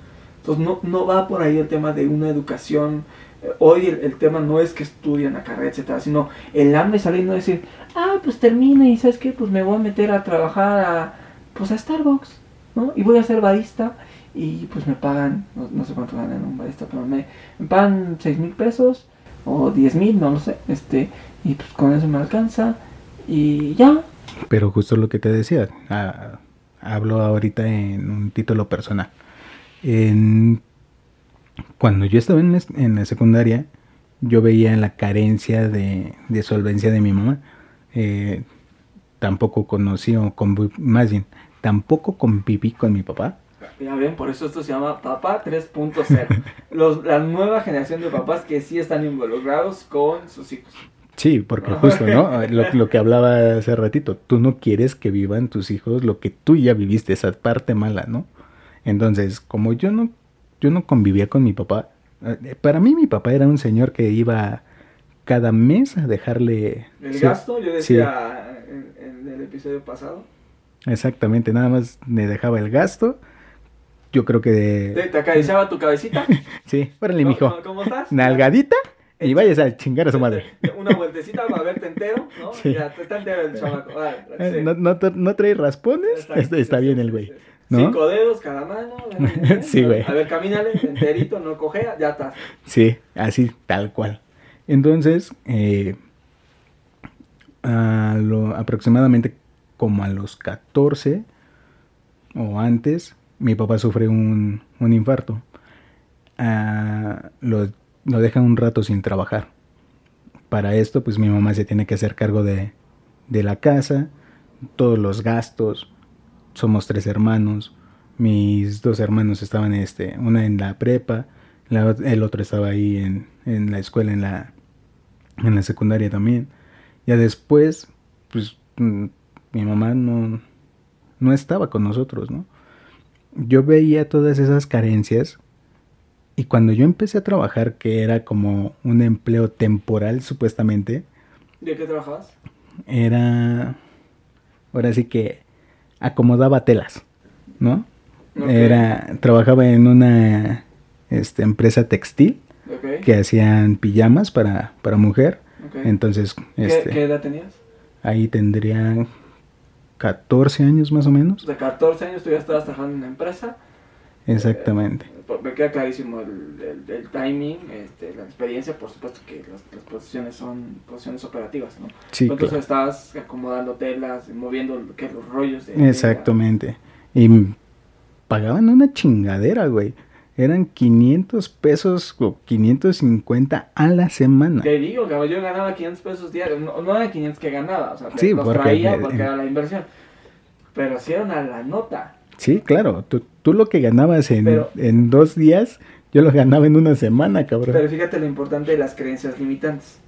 Entonces no, no va por ahí el tema de una educación. eh, Hoy el, tema no es que estudien la carrera, etcétera, sino el hambre salir no decir, ah, pues termine y sabes qué, pues me voy a meter a trabajar a, pues a Starbucks, ¿no? Y voy a ser barista y pues me pagan, no, no sé cuánto ganan un barista, pero me, pagan 6 mil pesos o 10 mil, no lo sé, este, y pues con eso me alcanza y ya. Pero justo lo que te decía, ah, hablo ahorita en un título personal. En- cuando yo estaba en, en la secundaria, yo veía la carencia de, de solvencia de mi mamá. Eh, tampoco conocí, o más bien, tampoco conviví con mi papá. Ya ven, por eso esto se llama Papá 3.0. Los- La nueva generación de papás que sí están involucrados con sus hijos. Sí, porque justo, ¿no? Lo, lo que hablaba hace ratito, tú no quieres que vivan tus hijos lo que tú ya viviste, esa parte mala, ¿no? Entonces, como yo no, yo no convivía con mi papá, eh, para mí mi papá era un señor que iba cada mes a dejarle... El sí, gasto, yo decía en, en el episodio pasado. exactamente, nada más me dejaba el gasto. Yo creo que de... te acariciaba tu cabecita. Sí, órale, mijo. ¿Cómo, cómo estás? Nalgadita y vayas a chingar a su madre. Una vueltecita para verte entero, ¿no? Sí. Ya, está entero el chamaco. Ah, Eh, sí. No, no, no trae raspones, Está- está, está sí, bien sí, el güey. Cinco dedos cada mano. ¿eh? Sí, güey. A ver, camínale, enterito, no cojea, ya estás. Sí, así, tal cual. Entonces, eh, a lo- aproximadamente como a los 14 o antes, mi papá sufre un, un infarto. Ah, lo, lo deja un rato sin trabajar. Para esto, pues mi mamá se tiene que hacer cargo de, de la casa, todos los gastos. somos tres hermanos. Mis dos hermanos estaban, este, una en la prepa, el otro estaba ahí en, en la escuela, en la, en la secundaria también. Ya después, pues mm, mi mamá no, no estaba con nosotros, ¿no? Yo veía todas esas carencias y cuando yo empecé a trabajar, que era como un empleo temporal supuestamente, ¿De qué trabajabas? era, ahora sí que acomodaba telas, ¿no? Ok. Era, trabajaba en una este, empresa textil Ok, que hacían pijamas para, para mujer. ok. Entonces, ¿Qué, este, qué edad tenías? ahí tendría 14 años más o menos. De 14 años tú ya estabas trabajando en una empresa. Exactamente. Por- Me queda clarísimo el, el- el timing, este, la experiencia, por supuesto que las, las posiciones son posiciones operativas, ¿no? Sí, Entonces claro. estabas acomodando telas, moviendo ¿qué? los rollos de... Exactamente. Y pagaban una chingadera, güey. Eran 500 pesos o 550 a la semana. Te digo, cabrón, yo ganaba 500 pesos diarios, no, no era 500 que ganaba, o sea, Sí, los porque- traía porque era la inversión, pero sí era una la nota. Sí, claro. Tú, tú lo que ganabas en, Pero- en dos días, yo lo ganaba en una semana, cabrón. Pero fíjate lo importante de las creencias limitantes.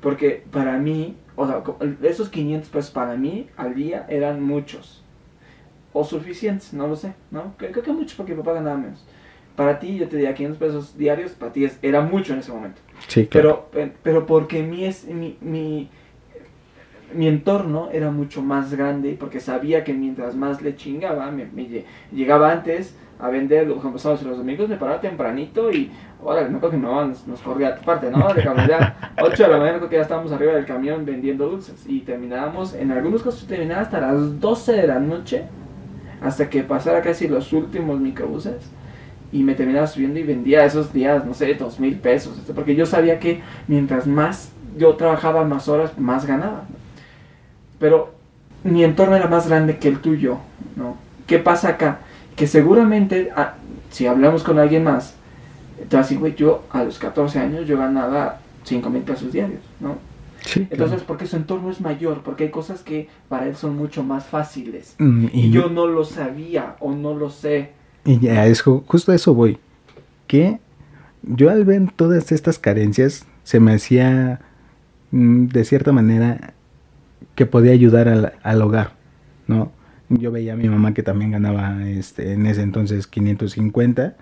Porque para mí, o sea, esos 500 pesos para mí al día eran muchos. O suficientes, no lo sé, ¿no? Creo, creo que muchos porque mi papá ganaba menos. Para ti, yo te diría 500 pesos diarios, para ti es- era mucho en ese momento. sí, claro. Pero, pero porque mi, es, mi, mi, mi entorno era mucho más grande, porque sabía que mientras más le chingaba, me, me lle- llegaba antes a vender, por ejemplo, sábados y los domingos, me paraba tempranito y, ahora me acuerdo que mi mamá nos, nos corría a tu parte, ¿no? De ya 8 de la mañana creo que ya estábamos arriba del camión vendiendo dulces y terminábamos, en algunos casos terminaba hasta las 12 de la noche, hasta que pasara casi los últimos microbuses y me terminaba subiendo y vendía esos días, no sé, dos mil pesos, este, porque yo sabía que mientras más yo trabajaba más horas, más ganaba. Pero mi entorno era más grande que el tuyo, ¿no? ¿Qué pasa acá? Que seguramente, ah, si hablamos con alguien más, te va a decir, güey, yo a los 14 años yo ganaba 5 mil pesos diarios, ¿no? Sí, claro. Entonces, porque su entorno es mayor, porque hay cosas que para él son mucho más fáciles. Mm, Y yo no lo sabía o no lo sé. Y ya, es ju- justo a eso voy. Que yo al ver todas estas carencias, se me hacía mm, de cierta manera que podía ayudar al, al hogar, ¿no? Yo veía a mi mamá que también ganaba este, en ese entonces 550.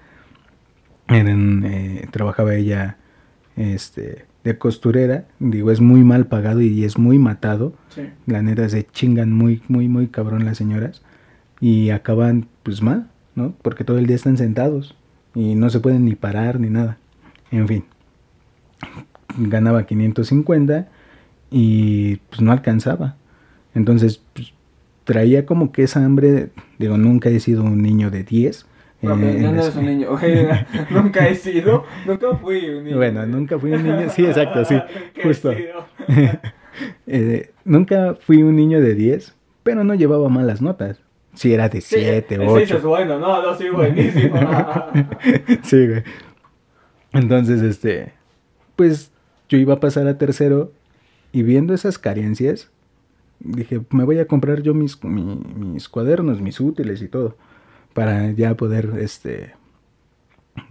Eran, eh, trabajaba ella este, de costurera. Digo, es muy mal pagado y es muy matado. Sí. La neta se chingan muy, muy, muy cabrón las señoras. Y acaban pues mal, ¿no? Porque todo el día están sentados. Y no se pueden ni parar ni nada. En fin. Ganaba 550 y pues no alcanzaba. Entonces pues, traía como que esa hambre. Digo, nunca he sido un niño de 10. No, eh, no eres un niño. nunca he sido, nunca fui un niño. Bueno, nunca fui un niño. Sí, exacto, sí. Justo. Eh, nunca fui un niño de 10, pero no llevaba malas notas. Si era de Sí, 7, ese dices, 8. bueno, no, no, sí, buenísimo. sí, güey. Entonces, este, pues yo iba a pasar a tercero y viendo esas carencias, dije, me voy a comprar yo mis, mi- mis cuadernos, mis útiles y todo, para ya poder, este,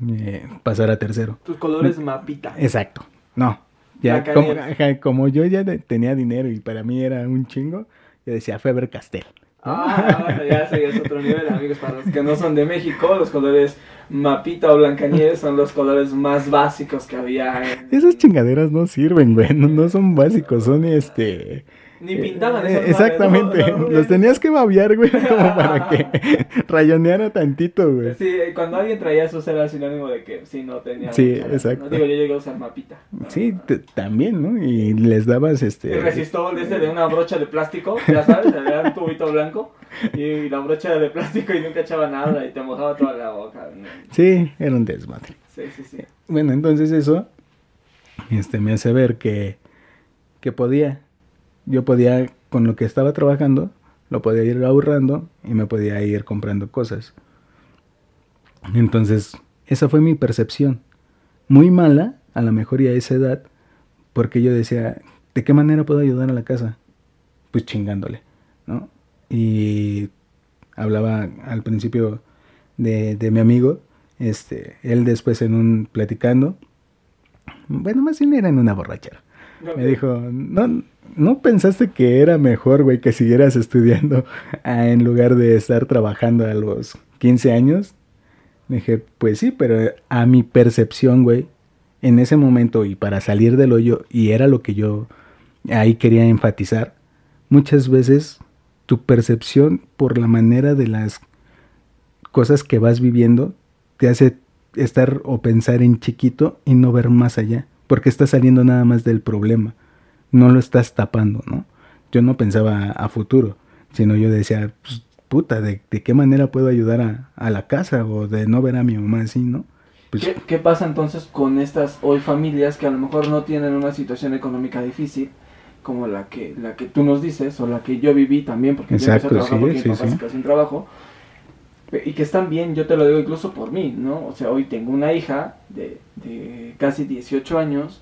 eh, pasar a tercero. Tus colores mapita. Exacto. No. Ya como, como yo ya tenía dinero y para mí era un chingo, yo decía Feber Castell. Ah, ya ese es otro nivel, amigos. Para los que no son de México, los colores mapita o blancanieves son los colores más básicos que había. en- Esas chingaderas no sirven, güey. No, no son básicos, son este. Ni pintaban eh, esas Exactamente. Los tenías que babear, güey, como para que rayoneara tantito, güey. Sí, cuando alguien traía eso era sinónimo de que sí, no tenía. Sí, mucha exacto. ¿no? Digo, yo llegué a usar mapita. Sí, también, ¿no? Y les dabas este. resistol ese de una brocha de plástico, ya sabes, era un tubito blanco y la brocha era de plástico y nunca echaba nada y te mojaba toda la boca. ¿no? Sí, era un desmadre. Sí, sí, sí. Bueno, entonces eso este, me hace ver que, que podía. Yo podía, con lo que estaba trabajando, lo podía ir ahorrando y me podía ir comprando cosas. Entonces, esa fue mi percepción. Muy mala, a lo mejor y a esa edad, porque yo decía, ¿de qué manera puedo ayudar a la casa? Pues chingándole, ¿no? Y hablaba al principio de, de mi amigo, este, él después en un platicando, bueno, más bien era en una borrachera. Me dijo, no, ¿no pensaste que era mejor, güey, que siguieras estudiando en lugar de estar trabajando a los 15 años? Le dije, pues sí, pero a mi percepción, güey, en ese momento y para salir del hoyo, y era lo que yo ahí quería enfatizar, muchas veces tu percepción por la manera de las cosas que vas viviendo te hace estar o pensar en chiquito y no ver más allá, porque estás saliendo nada más del problema, no lo estás tapando, ¿no? Yo no pensaba a futuro, sino yo decía, pues, puta, ¿de, qué manera puedo ayudar a, a, la casa o de no ver a mi mamá así, ¿no? Pues, ¿Qué, ¿Qué, pasa entonces con estas hoy familias que a lo mejor no tienen una situación económica difícil, como la que, la que tú nos dices, o la que yo viví también, porque Exacto, yo empecé a trabajar sí, porque sí, sí. sin trabajo, y que están bien, yo te lo digo incluso por mí, ¿no? O sea, hoy tengo una hija de, casi 18 años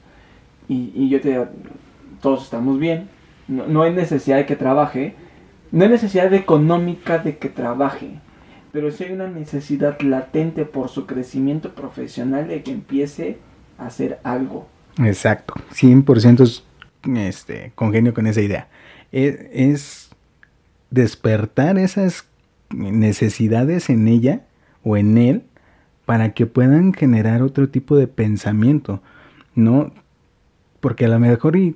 y, y, yo te digo, todos estamos bien, no, no, hay necesidad de que trabaje, no hay necesidad económica de que trabaje, pero sí hay una necesidad latente por su crecimiento profesional de que empiece a hacer algo. Exacto, 100% este, congenio con esa idea. Es, es despertar esas necesidades en ella o en él para que puedan generar otro tipo de pensamiento, ¿no? Porque a lo mejor, y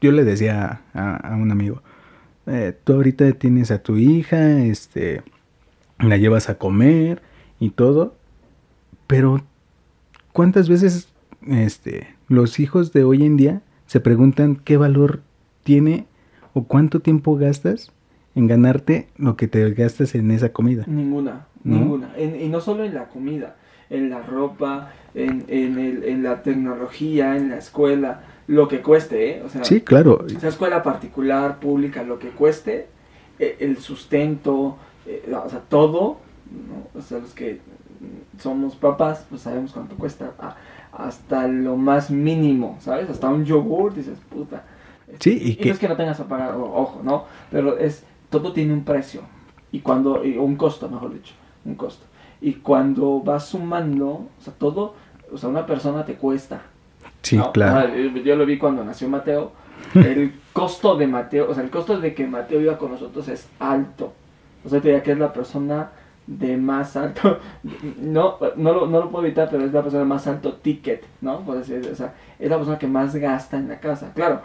yo le decía a, un amigo, eh, tú ahorita tienes a tu hija, este, la llevas a comer y todo, pero ¿cuántas veces este, los hijos de hoy en día se preguntan qué valor tiene o cuánto tiempo gastas en ganarte lo que te gastas en esa comida. Ninguna, ¿no? ninguna. En, y no solo en la comida, en la ropa, en, en, el, en, la tecnología, en la escuela, lo que cueste, ¿eh? O sea, sí, claro. Esa escuela particular, pública, lo que cueste, eh, el sustento, eh, o sea, todo, ¿no? O sea, los que somos papás, pues sabemos cuánto cuesta, a, hasta lo más mínimo, ¿sabes? Hasta un yogur, dices, puta. Sí, y, y que... no es que no tengas pagar, ojo, ¿no? Pero es todo tiene un precio. Y cuando y un costo mejor dicho un costo. Y cuando vas sumando o sea todo o sea una persona te cuesta. Sí ¿no? claro. O sea, yo lo vi cuando nació Mateo. El costo de Mateo o sea el costo de que Mateo iba con nosotros es alto. O sea te diría que es la persona de más alto. No no lo, no lo puedo evitar pero es la persona de más alto ticket no por decir o sea es la persona que más gasta en la casa. Claro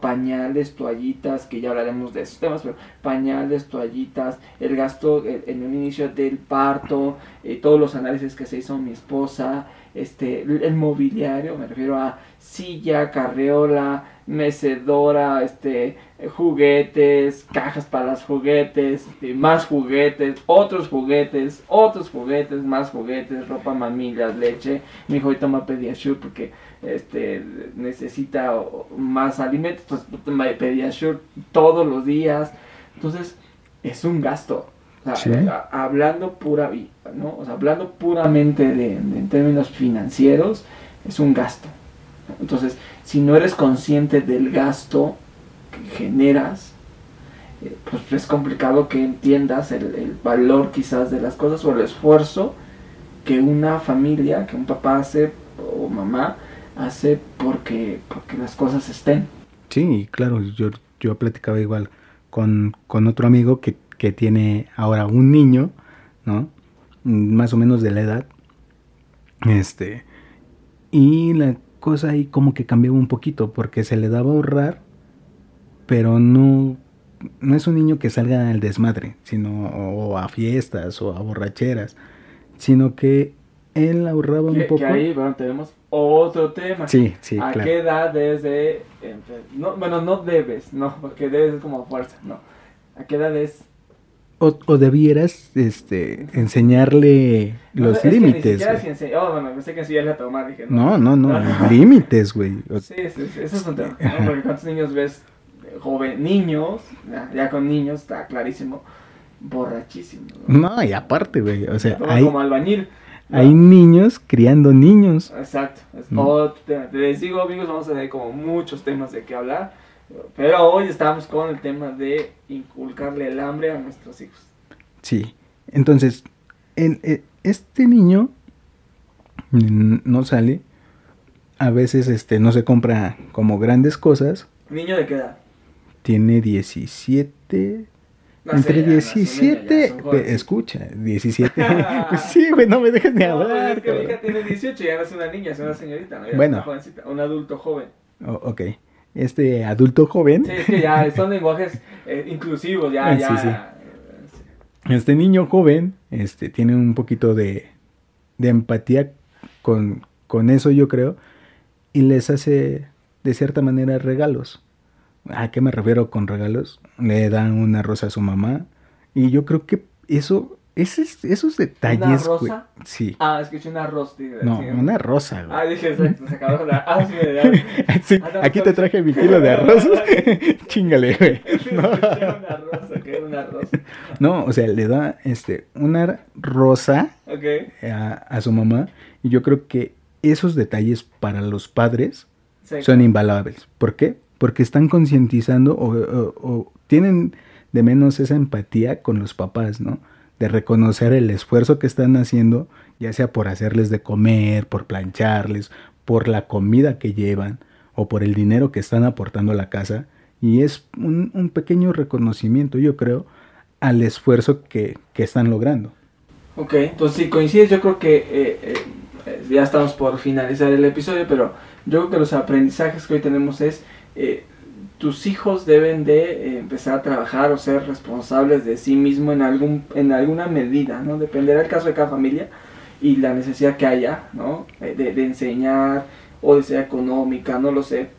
pañales, toallitas, que ya hablaremos de esos temas, pero pañales, toallitas, el gasto en el inicio del parto, eh, todos los análisis que se hizo mi esposa, este, el mobiliario, me refiero a silla, carreola, mecedora, este, juguetes, cajas para los juguetes, más juguetes, otros juguetes, otros juguetes, más juguetes, ropa, mamillas, leche. Mi hijo hoy toma Pediasure porque este, necesita más alimentos, entonces Pediasure todos los días. Entonces, es un gasto. O sea, Sí. hablando pura, ¿no? O sea, hablando puramente de, de- en términos financieros, es un gasto. Entonces, si no eres consciente del gasto generas, eh, pues es complicado que entiendas el, el valor quizás de las cosas o el esfuerzo que una familia, que un papá hace o mamá hace porque, porque las cosas estén. Sí, claro, yo, yo platicaba igual con, con otro amigo que, que tiene ahora un niño, ¿no? Más o menos de la edad. Este. Y la cosa ahí como que cambiaba un poquito, porque se le daba a ahorrar, pero no, no es un niño que salga al desmadre, sino o a fiestas o a borracheras, sino que él ahorraba un Que, poco. que ahí, bueno, tenemos otro tema. Sí, sí, ¿A claro. qué edad debes de... No, bueno, no debes, no, porque debes es como fuerza, no. ¿A qué edad es? O, o debieras este, enseñarle No, los límites. ense- Oh, bueno, pensé que enseñarle a tomar, dije, No, no, no, límites, güey. Sí, sí, sí, eso es un tema. Porque cuántos niños ves, joven, niños, ya, ya con niños, está clarísimo, borrachísimos. ¿no? No, y aparte, güey, o sea, hay, como albañil. ¿no? hay niños criando niños. Exacto, es Mm. otro tema. Les digo, amigos, vamos a tener como muchos temas de qué hablar. Pero hoy estamos con el tema de inculcarle el hambre a nuestros hijos. Sí. Entonces, el, e, este niño no sale. A veces este no se compra como grandes cosas. ¿Niño de qué edad? Tiene 17. entre 17, escucha, 17. sí, güey, no me dejes de hablar. es que mi hija tiene 18 y ya no es una niña, es una señorita, ¿no? bueno, una jovencita, un adulto joven. Oh, ok. Este adulto joven. Sí, es que ya son lenguajes eh, inclusivos, ya, ya. Sí, sí. Este niño joven, este, tiene un poquito de, de empatía con, con eso, yo creo, y les hace de cierta manera regalos. ¿A qué me refiero con regalos? Le dan una rosa a su mamá. Y yo creo que eso, esos, esos detalles. ¿Una rosa? sí. Ah, escuché una rosa. No, una rosa, güey. Ah, dije, se acabó la. Ah, sí, sí ah, aquí te traje mi kilo de arroz. Chingale, güey. No. una rosa, ¿qué una rosa? No, o sea, le da este, una rosa a, a su mamá. Y yo creo que esos detalles para los padres son invalables. ¿Por qué? Porque están concientizando o, tienen de menos esa empatía con los papás, ¿no? De reconocer el esfuerzo que están haciendo, ya sea por hacerles de comer, por plancharles, por la comida que llevan o por el dinero que están aportando a la casa. Y es un, pequeño reconocimiento, yo creo, al esfuerzo que, están logrando. Ok, entonces si coincides, yo creo que eh, eh, ya estamos por finalizar el episodio, pero yo creo que los aprendizajes que hoy tenemos es, eh, tus hijos deben de eh, empezar a trabajar o ser responsables de sí mismo en, algún, en alguna medida, ¿no? Dependerá el caso de cada familia y la necesidad que haya, ¿no? De, enseñar o de ser económica, no lo sé.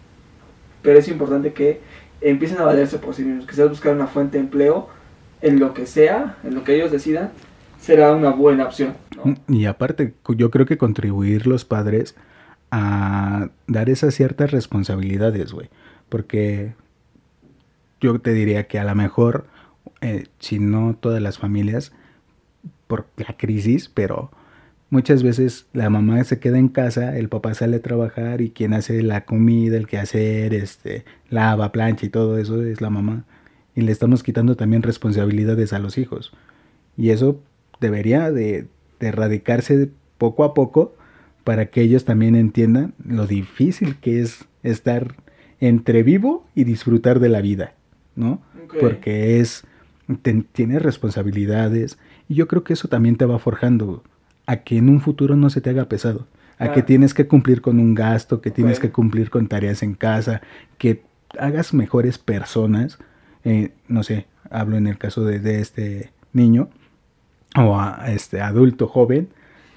Pero es importante que empiecen a valerse por sí mismos, que sea buscar una fuente de empleo en lo que sea, en lo que ellos decidan, será una buena opción. Y aparte, yo creo que contribuir los padres a dar esas ciertas responsabilidades, güey. Porque yo te diría que a lo mejor, eh, si no todas las familias, por la crisis, pero muchas veces la mamá se queda en casa, el papá sale a trabajar y quien hace la comida, el que hacer, este, lava, plancha y todo eso es la mamá. Y le estamos quitando también responsabilidades a los hijos. Y eso debería de, erradicarse poco a poco para que ellos también entiendan lo difícil que es estar entre vivo y disfrutar de la vida, ¿no? Porque es, tienes responsabilidades y yo creo que eso también te va forjando a que en un futuro no se te haga pesado, a que tienes que cumplir con un gasto, que tienes que cumplir con tareas en casa, que hagas mejores personas, eh, no sé, hablo en el caso de, de este niño, o a este adulto joven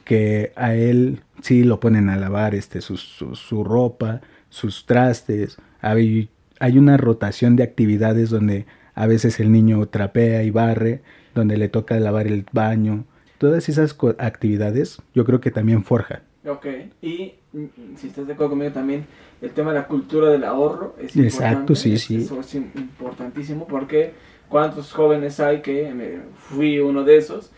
que a él sí lo ponen a lavar este su, su, ropa, sus trastes. Hay, hay una rotación de actividades donde a veces el niño trapea y barre, donde le toca lavar el baño. Todas esas actividades yo creo que también forjan. Ok, y mm, si estás de acuerdo conmigo también, el tema de la cultura del ahorro es Exacto, sí, sí. Eso es importantísimo porque ¿Cuántos jóvenes hay que me fui uno de esos?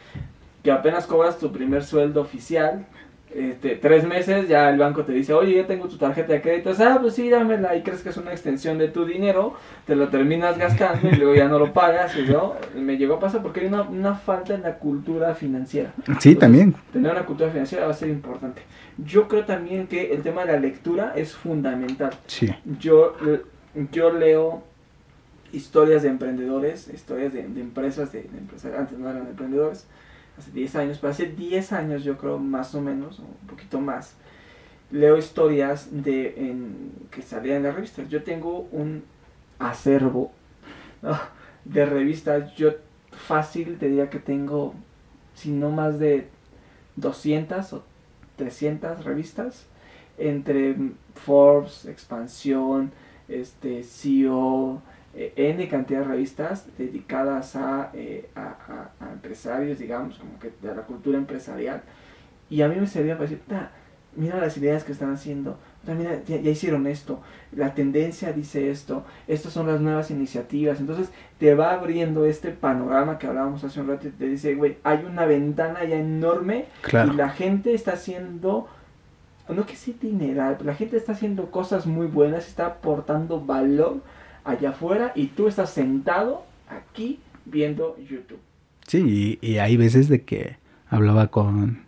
Que apenas cobras tu primer sueldo oficial, este, tres meses, ya el banco te dice, oye, ya tengo tu tarjeta de crédito, ah, pues sí, dámela, y crees que es una extensión de tu dinero, te lo terminas gastando y luego ya no lo pagas, y yo, me llegó a pasar porque hay una, una falta en la cultura financiera. Sí, también. Tener una cultura financiera va a ser importante. Yo creo también que el tema de la lectura es fundamental. Sí. Yo, yo leo historias de emprendedores, historias de, empresas, de, empresarios, antes no eran emprendedores, hace 10 años, pero hace 10 años yo creo más o menos, un poquito más, leo historias de que salían en las revistas. Yo tengo un acervo de revistas, yo fácil te diría que tengo, si no más de 200 o 300 revistas, entre Forbes, Expansión, este, CEO, eh, N cantidad de revistas dedicadas eh, a, a, empresarios, digamos, como que de la cultura empresarial. Y a mí me servía para decir, mira las ideas que están haciendo, mira, ya, hicieron esto, la tendencia dice esto, estas son las nuevas iniciativas. Entonces te va abriendo este panorama que hablábamos hace un rato y te dice, güey, hay una ventana ya enorme y la gente está haciendo no que sí dinero, pero la gente está haciendo cosas muy buenas, está aportando valor allá afuera y tú estás sentado aquí viendo YouTube. Sí, y, y hay veces de que hablaba con,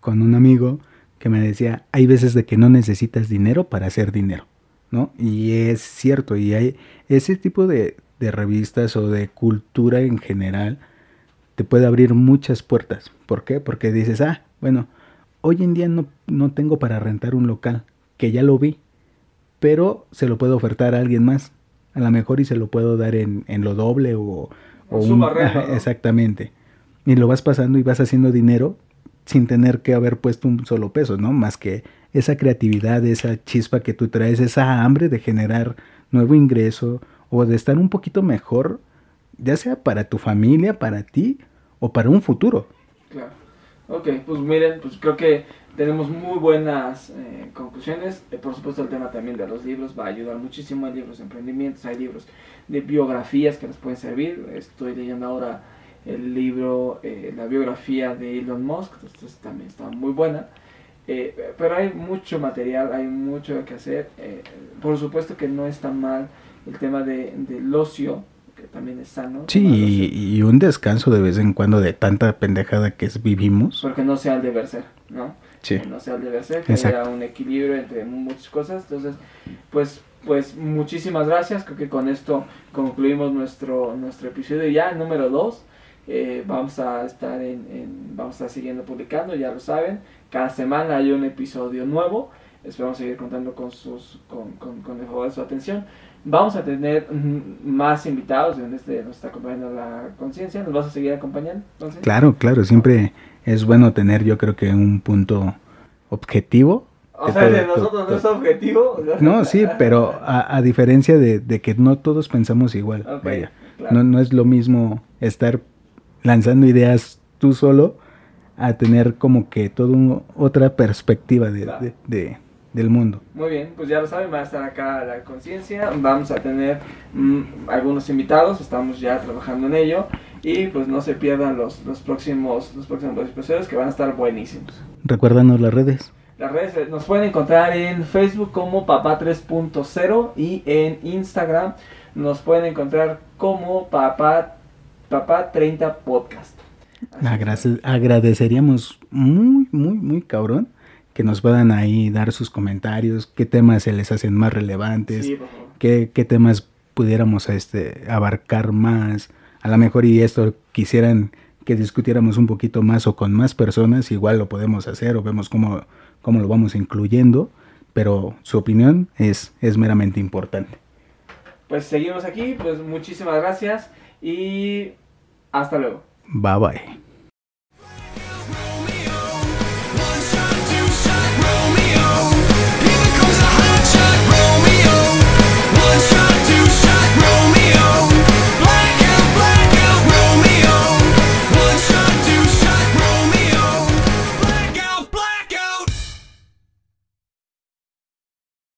con un amigo que me decía, hay veces de que no necesitas dinero para hacer dinero, ¿no? Y es cierto, y hay ese tipo de, de revistas o de cultura en general te puede abrir muchas puertas. ¿Por qué? Porque dices, ah, bueno, hoy en día no, no tengo para rentar un local, que ya lo vi, pero se lo puedo ofertar a alguien más, a lo mejor y se lo puedo dar en, en lo doble o, o un, ¿no? exactamente. Y lo vas pasando y vas haciendo dinero sin tener que haber puesto un solo peso, ¿no? Más que esa creatividad, esa chispa que tú traes, esa hambre de generar nuevo ingreso o de estar un poquito mejor, ya sea para tu familia, para ti o para un futuro. Claro. Ok, pues miren, pues creo que tenemos muy buenas eh, conclusiones. Eh, por supuesto, el tema también de los libros va a ayudar muchísimo. Hay libros de emprendimientos, hay libros de biografías que nos pueden servir. Estoy leyendo ahora el libro, eh, la biografía de Elon Musk, entonces también está muy buena. Eh, pero hay mucho material, hay mucho que hacer. Eh, por supuesto que no está mal el tema de, del ocio, que también es sano. Sí, y, y un descanso de vez en cuando de tanta pendejada que es- vivimos. Porque no sea el deber ser, ¿no? Sí. no sea el deber ser, que haya un equilibrio entre muchas cosas. Entonces, pues, pues muchísimas gracias. Creo que con esto concluimos nuestro, nuestro episodio ya número 2. vamos a estar en, en- vamos a estar siguiendo publicando, ya lo saben. Cada semana hay un episodio nuevo. Esperamos seguir contando con sus con, con, con el favor de su atención. Vamos a tener más invitados. En este nos está acompañando la conciencia. ¿Nos vas a seguir acompañando? Claro, claro, siempre es bueno tener yo creo que un punto objetivo. O sea, de nosotros no es objetivo. No, sí, pero a, a diferencia de, de que no todos pensamos igual. Vaya. claro. No, no es lo mismo estar lanzando ideas tú solo a tener como que toda un- otra perspectiva de, Claro. de- de- del mundo. Muy bien, pues ya lo saben, va a estar acá la conciencia. Vamos a tener mm, algunos invitados, estamos ya trabajando en ello. Y pues no se pierdan los, los próximos los próximos episodios que van a estar buenísimos. Recuérdanos las redes. Las redes eh, nos pueden encontrar en Facebook como Papá 3.0 y en Instagram nos pueden encontrar como Papá, Papá 30 Podcast. Agradeceríamos muy, muy, muy cabrón que nos puedan ahí dar sus comentarios, qué temas se les hacen más relevantes, Sí, qué, qué temas pudiéramos este, abarcar más. A lo mejor y esto quisieran que discutiéramos un poquito más o con más personas, igual lo podemos hacer o vemos cómo, cómo lo vamos incluyendo, pero su opinión es, es meramente importante. Pues seguimos aquí, pues muchísimas gracias y hasta luego. Bye bye.